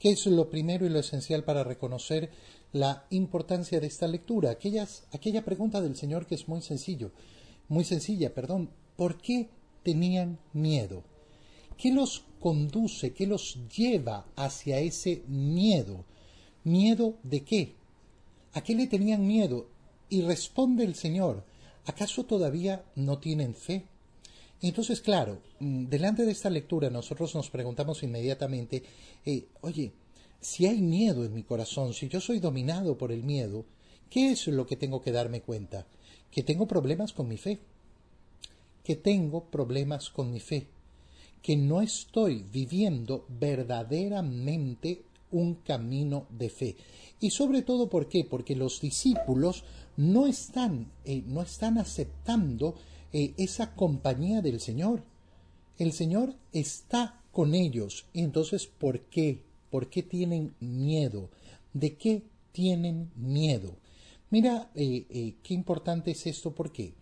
¿Qué es lo primero y lo esencial para reconocer la importancia de esta lectura? Aquellas, aquella pregunta del Señor que es muy sencillo, muy sencilla, perdón. ¿Por qué tenían miedo? ¿Qué los conduce, qué los lleva hacia ese miedo? ¿Miedo de qué? ¿A qué le tenían miedo? Y responde el Señor, ¿acaso todavía no tienen fe? Entonces, claro, mm, delante de esta lectura nosotros nos preguntamos inmediatamente, eh, oye, si hay miedo en mi corazón, si yo soy dominado por el miedo, ¿qué es lo que tengo que darme cuenta? Que tengo problemas con mi fe, que tengo problemas con mi fe, que no estoy viviendo verdaderamente un camino de fe. Y sobre todo, ¿por qué? Porque los discípulos no están, eh, no están aceptando eh, esa compañía del Señor. El Señor está con ellos. Entonces, ¿por qué? ¿Por qué tienen miedo? ¿De qué tienen miedo? Mira, eh, qué importante es esto. ¿Por qué?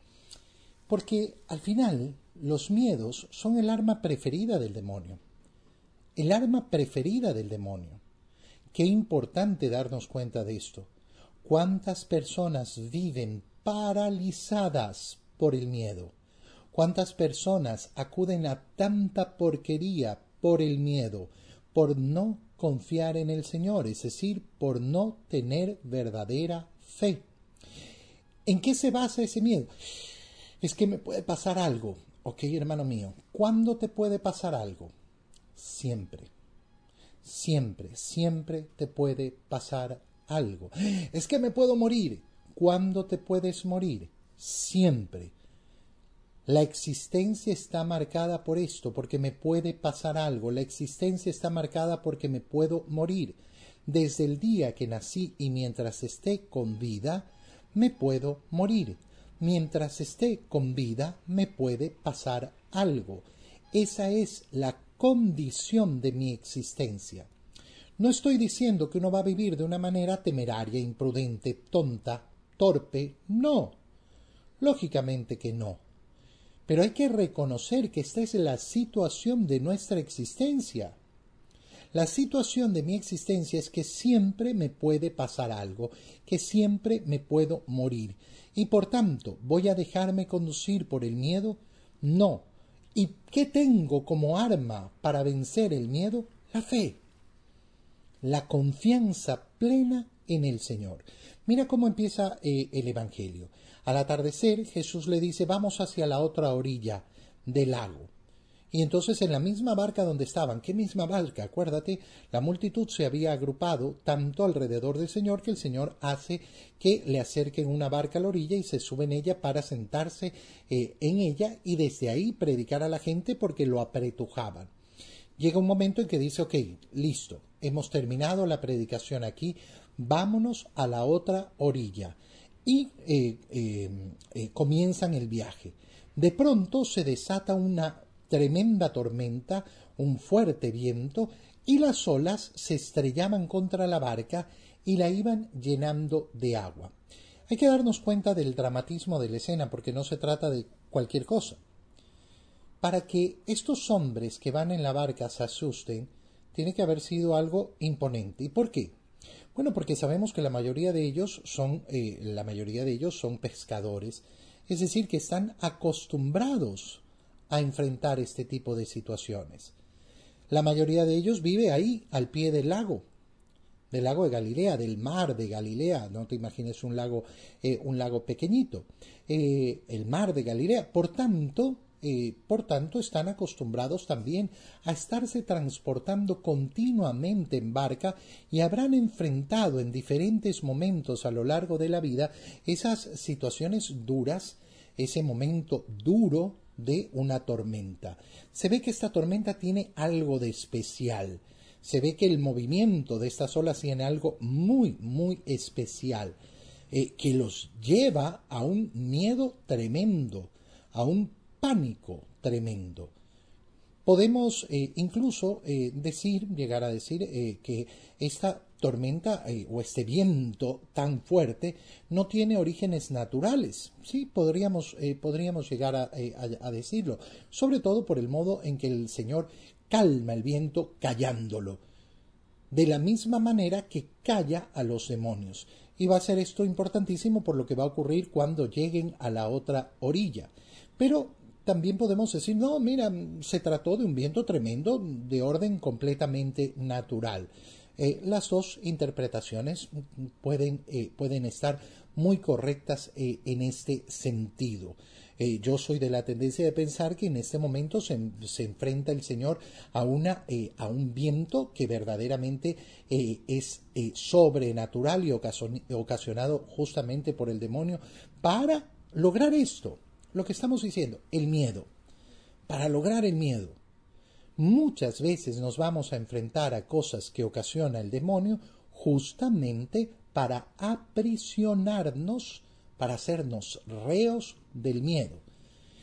Porque al final los miedos son el arma preferida del demonio. El arma preferida del demonio. Qué importante darnos cuenta de esto. ¿Cuántas personas viven paralizadas por el miedo? ¿Cuántas personas acuden a tanta porquería por el miedo, por no confiar en el Señor, es decir, por no tener verdadera fe? ¿En qué se basa ese miedo? Es que me puede pasar algo. Ok, hermano mío, ¿cuándo te puede pasar algo? Siempre. Siempre, siempre te puede pasar algo. Es que me puedo morir. ¿Cuándo te puedes morir? Siempre. La existencia está marcada por esto, porque me puede pasar algo. La existencia está marcada porque me puedo morir. Desde el día que nací y mientras esté con vida, me puedo morir. Mientras esté con vida, me puede pasar algo. Esa es la condición de mi existencia. No estoy diciendo que uno va a vivir de una manera temeraria, imprudente, tonta, torpe, no. Lógicamente que no. Pero hay que reconocer que esta es la situación de nuestra existencia. La situación de mi existencia es que siempre me puede pasar algo, que siempre me puedo morir. Y por tanto, ¿voy a dejarme conducir por el miedo? No, ¿Y qué tengo como arma para vencer el miedo? La fe, la confianza plena en el Señor. Mira cómo empieza eh, el Evangelio. Al atardecer Jesús le dice vamos hacia la otra orilla del lago. Y entonces en la misma barca donde estaban, ¿qué misma barca? Acuérdate, la multitud se había agrupado tanto alrededor del Señor que el Señor hace que le acerquen una barca a la orilla y se sube en ella para sentarse eh, en ella y desde ahí predicar a la gente porque lo apretujaban. Llega un momento en que dice, ok, listo, hemos terminado la predicación aquí, vámonos a la otra orilla. Y eh, eh, comienzan el viaje. De pronto se desata una tremenda tormenta, un fuerte viento, y las olas se estrellaban contra la barca y la iban llenando de agua. Hay que darnos cuenta del dramatismo de la escena porque no se trata de cualquier cosa. Para que estos hombres que van en la barca se asusten, tiene que haber sido algo imponente. ¿Y por qué? Bueno, porque sabemos que la mayoría de ellos son, eh, la mayoría de ellos son pescadores, es decir, que están acostumbrados a enfrentar este tipo de situaciones. La mayoría de ellos vive ahí, al pie del lago, del lago de Galilea, del mar de Galilea. No te imagines un lago, eh, un lago pequeñito. Eh, el mar de Galilea. Por tanto, eh, por tanto, están acostumbrados también a estarse transportando continuamente en barca y habrán enfrentado en diferentes momentos a lo largo de la vida esas situaciones duras, ese momento duro de una tormenta. Se ve que esta tormenta tiene algo de especial. Se ve que el movimiento de estas olas tiene algo muy, muy especial, eh, que los lleva a un miedo tremendo, a un pánico tremendo. Podemos eh, incluso eh, decir, llegar a decir, que esta tormenta eh, o este viento tan fuerte no tiene orígenes naturales. Sí, podríamos, eh, podríamos llegar eh, a, a, decirlo, sobre todo por el modo en que el Señor calma el viento callándolo. de la misma manera que calla a los demonios. Y va a ser esto importantísimo por lo que va a ocurrir cuando lleguen a la otra orilla. Pero también podemos decir, no, mira, se trató de un viento tremendo de orden completamente natural. Eh, las dos interpretaciones pueden, eh, pueden estar muy correctas eh, en este sentido. yo soy de la tendencia de pensar que en este momento se, enfrenta el Señor a, una, a un viento que verdaderamente es sobrenatural y ocasionado justamente por el demonio para lograr esto, lo que estamos diciendo, el miedo. Para lograr el miedo. Muchas veces nos vamos a enfrentar a cosas que ocasiona el demonio justamente para aprisionarnos, para hacernos reos del miedo.